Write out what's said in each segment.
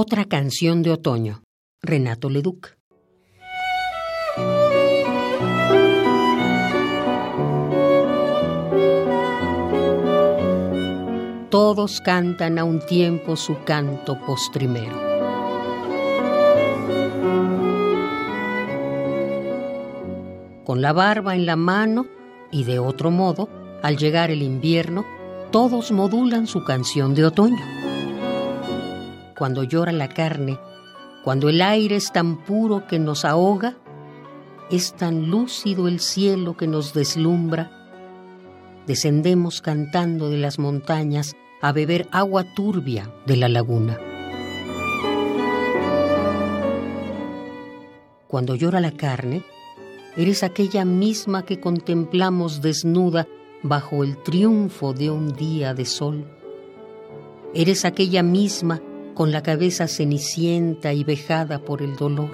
Otra canción de otoño. Renato Leduc. Todos cantan a un tiempo su canto postrimero. Con la barba en la mano y de otro modo, al llegar el invierno, todos modulan su canción de otoño. Cuando llora la carne, cuando el aire es tan puro que nos ahoga, es tan lúcido el cielo que nos deslumbra, descendemos cantando de las montañas a beber agua turbia de la laguna. Cuando llora la carne, eres aquella misma que contemplamos desnuda bajo el triunfo de un día de sol. Eres aquella misma con la cabeza cenicienta y vejada por el dolor.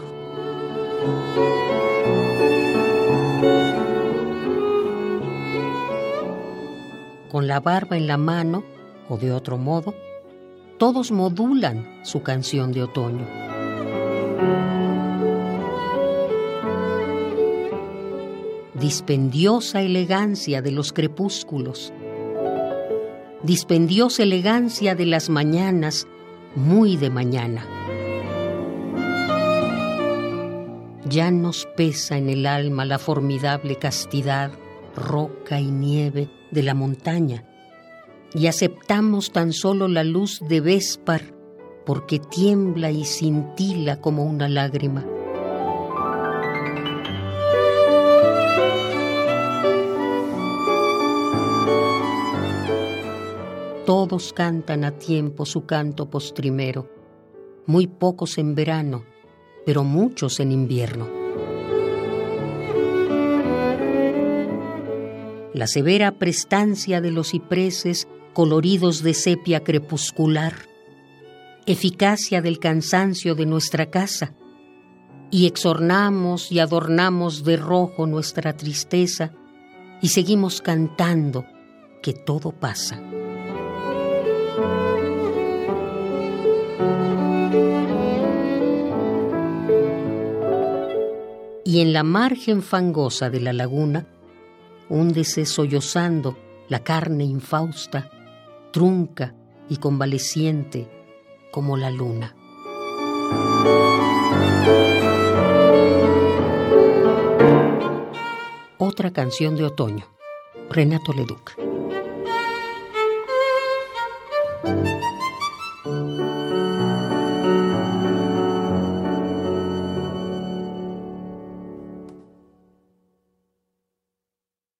Con la barba en la mano, o de otro modo, todos modulan su canción de otoño. dispendiosa elegancia de los crepúsculos, dispendiosa elegancia de las mañanas, muy de mañana. Ya nos pesa en el alma la formidable castidad, roca y nieve de la montaña, y aceptamos tan solo la luz de Véspar porque tiembla y cintila como una lágrima. Todos cantan a tiempo su canto postrimero, muy pocos en verano, pero muchos en invierno. La severa prestancia de los cipreses coloridos de sepia crepuscular, eficacia del cansancio de nuestra casa, y exornamos y adornamos de rojo nuestra tristeza y seguimos cantando que todo pasa. y en la margen fangosa de la laguna húndese sollozando la carne infausta, trunca y convaleciente como la luna. Otra canción de otoño, Renato Leduc.